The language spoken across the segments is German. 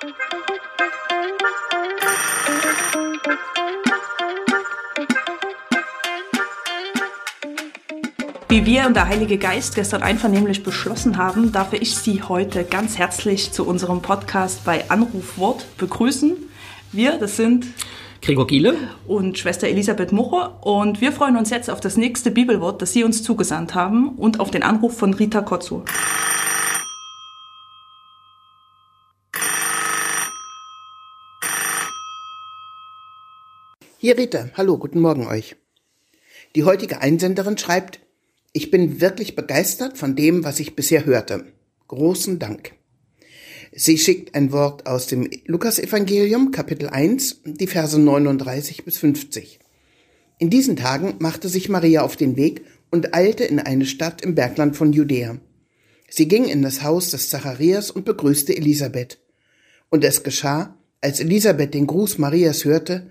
Wie wir und der Heilige Geist gestern einvernehmlich beschlossen haben, darf ich Sie heute ganz herzlich zu unserem Podcast bei Anrufwort begrüßen. Wir, das sind Gregor Giele und Schwester Elisabeth Muche und wir freuen uns jetzt auf das nächste Bibelwort, das Sie uns zugesandt haben und auf den Anruf von Rita Kotzu. Hier Rita, hallo, guten Morgen euch. Die heutige Einsenderin schreibt, ich bin wirklich begeistert von dem, was ich bisher hörte. Großen Dank. Sie schickt ein Wort aus dem Lukasevangelium, Kapitel 1, die Verse 39 bis 50. In diesen Tagen machte sich Maria auf den Weg und eilte in eine Stadt im Bergland von Judäa. Sie ging in das Haus des Zacharias und begrüßte Elisabeth. Und es geschah, als Elisabeth den Gruß Marias hörte,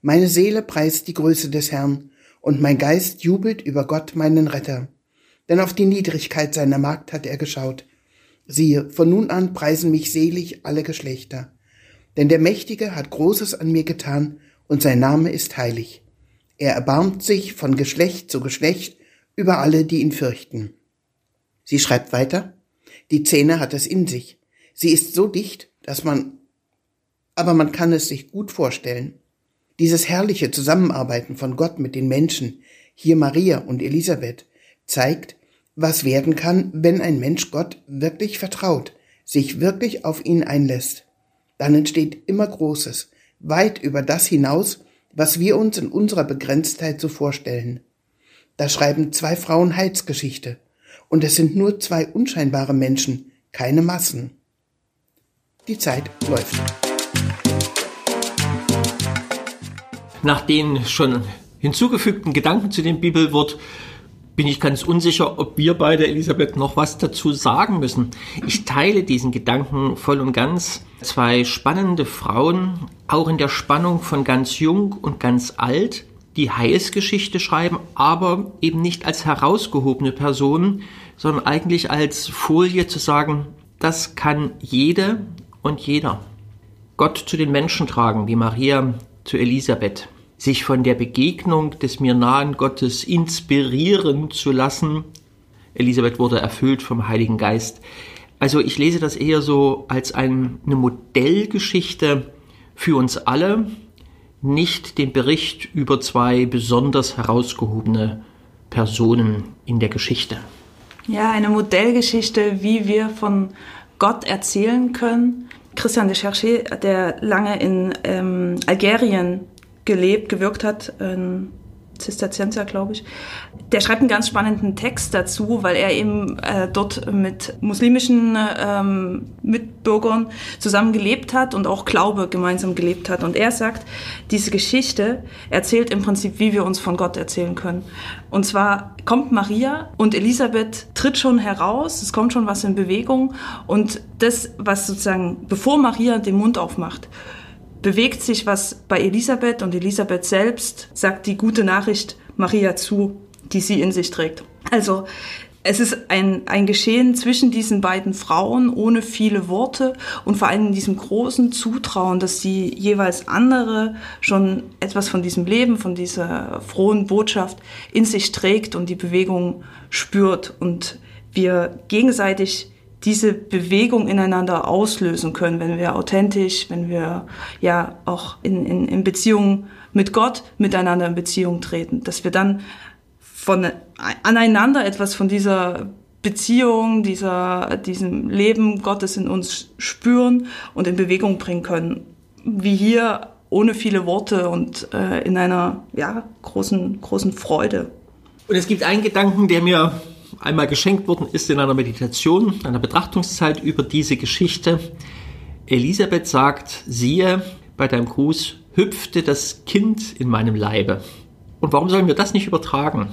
meine Seele preist die Größe des Herrn, und mein Geist jubelt über Gott meinen Retter. Denn auf die Niedrigkeit seiner Magd hat er geschaut. Siehe, von nun an preisen mich selig alle Geschlechter. Denn der Mächtige hat Großes an mir getan, und sein Name ist heilig. Er erbarmt sich von Geschlecht zu Geschlecht über alle, die ihn fürchten. Sie schreibt weiter, die Zähne hat es in sich. Sie ist so dicht, dass man, aber man kann es sich gut vorstellen. Dieses herrliche Zusammenarbeiten von Gott mit den Menschen, hier Maria und Elisabeth, zeigt, was werden kann, wenn ein Mensch Gott wirklich vertraut, sich wirklich auf ihn einlässt. Dann entsteht immer Großes, weit über das hinaus, was wir uns in unserer Begrenztheit so vorstellen. Da schreiben zwei Frauen Heilsgeschichte, und es sind nur zwei unscheinbare Menschen, keine Massen. Die Zeit läuft. Nach den schon hinzugefügten Gedanken zu dem Bibelwort bin ich ganz unsicher, ob wir beide, Elisabeth, noch was dazu sagen müssen. Ich teile diesen Gedanken voll und ganz. Zwei spannende Frauen, auch in der Spannung von ganz jung und ganz alt, die Heilsgeschichte schreiben, aber eben nicht als herausgehobene Personen, sondern eigentlich als Folie zu sagen, das kann jede und jeder. Gott zu den Menschen tragen, wie Maria zu Elisabeth, sich von der Begegnung des mir nahen Gottes inspirieren zu lassen. Elisabeth wurde erfüllt vom Heiligen Geist. Also ich lese das eher so als eine Modellgeschichte für uns alle, nicht den Bericht über zwei besonders herausgehobene Personen in der Geschichte. Ja, eine Modellgeschichte, wie wir von Gott erzählen können, Christian de Cherché, der lange in ähm, Algerien gelebt, gewirkt hat, ein Zisterzienser, glaube ich. Der schreibt einen ganz spannenden Text dazu, weil er eben äh, dort mit muslimischen ähm, Mitbürgern zusammen gelebt hat und auch Glaube gemeinsam gelebt hat. Und er sagt, diese Geschichte erzählt im Prinzip, wie wir uns von Gott erzählen können. Und zwar kommt Maria und Elisabeth tritt schon heraus, es kommt schon was in Bewegung und das, was sozusagen, bevor Maria den Mund aufmacht, bewegt sich was bei Elisabeth und Elisabeth selbst sagt die gute Nachricht Maria zu, die sie in sich trägt. Also es ist ein, ein Geschehen zwischen diesen beiden Frauen ohne viele Worte und vor allem in diesem großen Zutrauen, dass die jeweils andere schon etwas von diesem Leben, von dieser frohen Botschaft in sich trägt und die Bewegung spürt und wir gegenseitig diese Bewegung ineinander auslösen können, wenn wir authentisch, wenn wir ja auch in, in, in Beziehung mit Gott miteinander in Beziehung treten, dass wir dann von aneinander etwas von dieser Beziehung, dieser, diesem Leben Gottes in uns spüren und in Bewegung bringen können. Wie hier ohne viele Worte und äh, in einer ja, großen, großen Freude. Und es gibt einen Gedanken, der mir einmal geschenkt worden ist in einer Meditation, einer Betrachtungszeit über diese Geschichte. Elisabeth sagt, siehe, bei deinem Gruß hüpfte das Kind in meinem Leibe. Und warum sollen wir das nicht übertragen?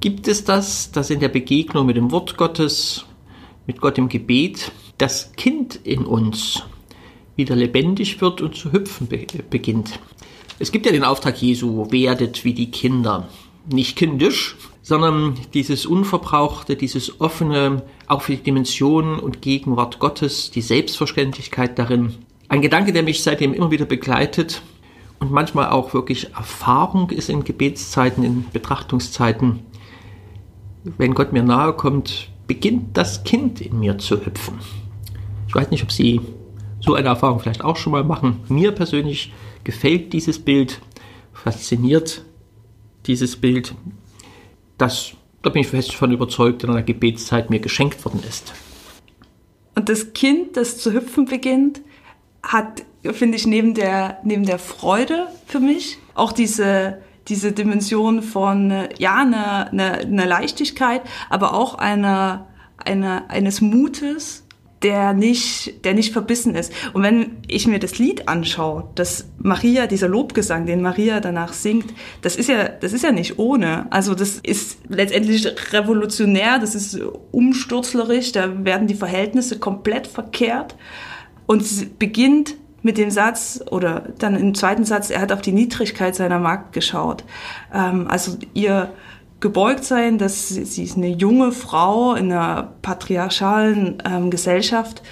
Gibt es das, dass in der Begegnung mit dem Wort Gottes, mit Gott im Gebet, das Kind in uns wieder lebendig wird und zu hüpfen be beginnt? Es gibt ja den Auftrag Jesu, werdet wie die Kinder. Nicht kindisch, sondern dieses Unverbrauchte, dieses offene, auch für die Dimension und Gegenwart Gottes, die Selbstverständlichkeit darin. Ein Gedanke, der mich seitdem immer wieder begleitet und manchmal auch wirklich Erfahrung ist in Gebetszeiten, in Betrachtungszeiten. Wenn Gott mir nahe kommt, beginnt das Kind in mir zu hüpfen. Ich weiß nicht, ob Sie so eine Erfahrung vielleicht auch schon mal machen. Mir persönlich gefällt dieses Bild, fasziniert dieses Bild das, da bin ich fest von überzeugt, in einer Gebetszeit mir geschenkt worden ist. Und das Kind, das zu hüpfen beginnt, hat, finde ich, neben der, neben der Freude für mich auch diese, diese Dimension von, ja, einer eine, eine Leichtigkeit, aber auch einer, einer, eines Mutes, der nicht, der nicht verbissen ist. Und wenn ich mir das Lied anschaue, das Maria, dieser Lobgesang, den Maria danach singt, das ist ja, das ist ja nicht ohne. Also das ist letztendlich revolutionär, das ist umsturzlerisch, da werden die Verhältnisse komplett verkehrt. Und sie beginnt mit dem Satz oder dann im zweiten Satz, er hat auf die Niedrigkeit seiner Magd geschaut. Ähm, also ihr gebeugt sein, dass sie, sie ist eine junge Frau in einer patriarchalen ähm, Gesellschaft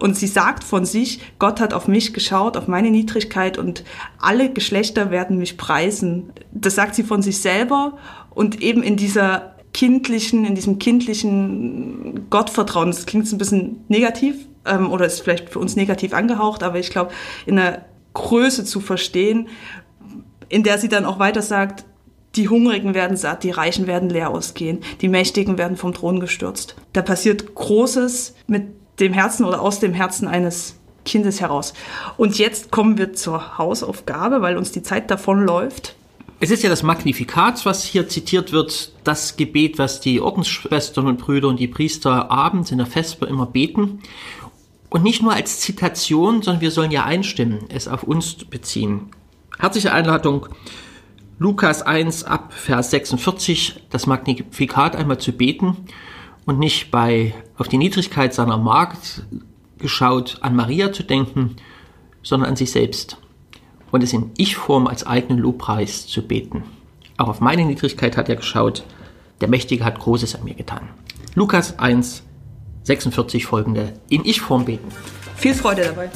und sie sagt von sich, Gott hat auf mich geschaut, auf meine Niedrigkeit und alle Geschlechter werden mich preisen. Das sagt sie von sich selber und eben in dieser kindlichen, in diesem kindlichen Gottvertrauen. Das klingt ein bisschen negativ ähm, oder ist vielleicht für uns negativ angehaucht, aber ich glaube, in der Größe zu verstehen, in der sie dann auch weiter sagt, die Hungrigen werden satt, die Reichen werden leer ausgehen, die Mächtigen werden vom Thron gestürzt. Da passiert Großes mit dem Herzen oder aus dem Herzen eines Kindes heraus. Und jetzt kommen wir zur Hausaufgabe, weil uns die Zeit davonläuft. Es ist ja das Magnifikat, was hier zitiert wird, das Gebet, was die Ordensschwestern und Brüder und die Priester abends in der Vesper immer beten. Und nicht nur als Zitation, sondern wir sollen ja einstimmen, es auf uns beziehen. Herzliche Einladung Lukas 1 ab Vers 46 das Magnifikat einmal zu beten und nicht bei auf die Niedrigkeit seiner Magd geschaut an Maria zu denken, sondern an sich selbst und es in Ich-Form als eigenen Lobpreis zu beten. Auch auf meine Niedrigkeit hat er geschaut, der Mächtige hat Großes an mir getan. Lukas 1, 46 folgende in Ich-Form beten. Viel Freude dabei.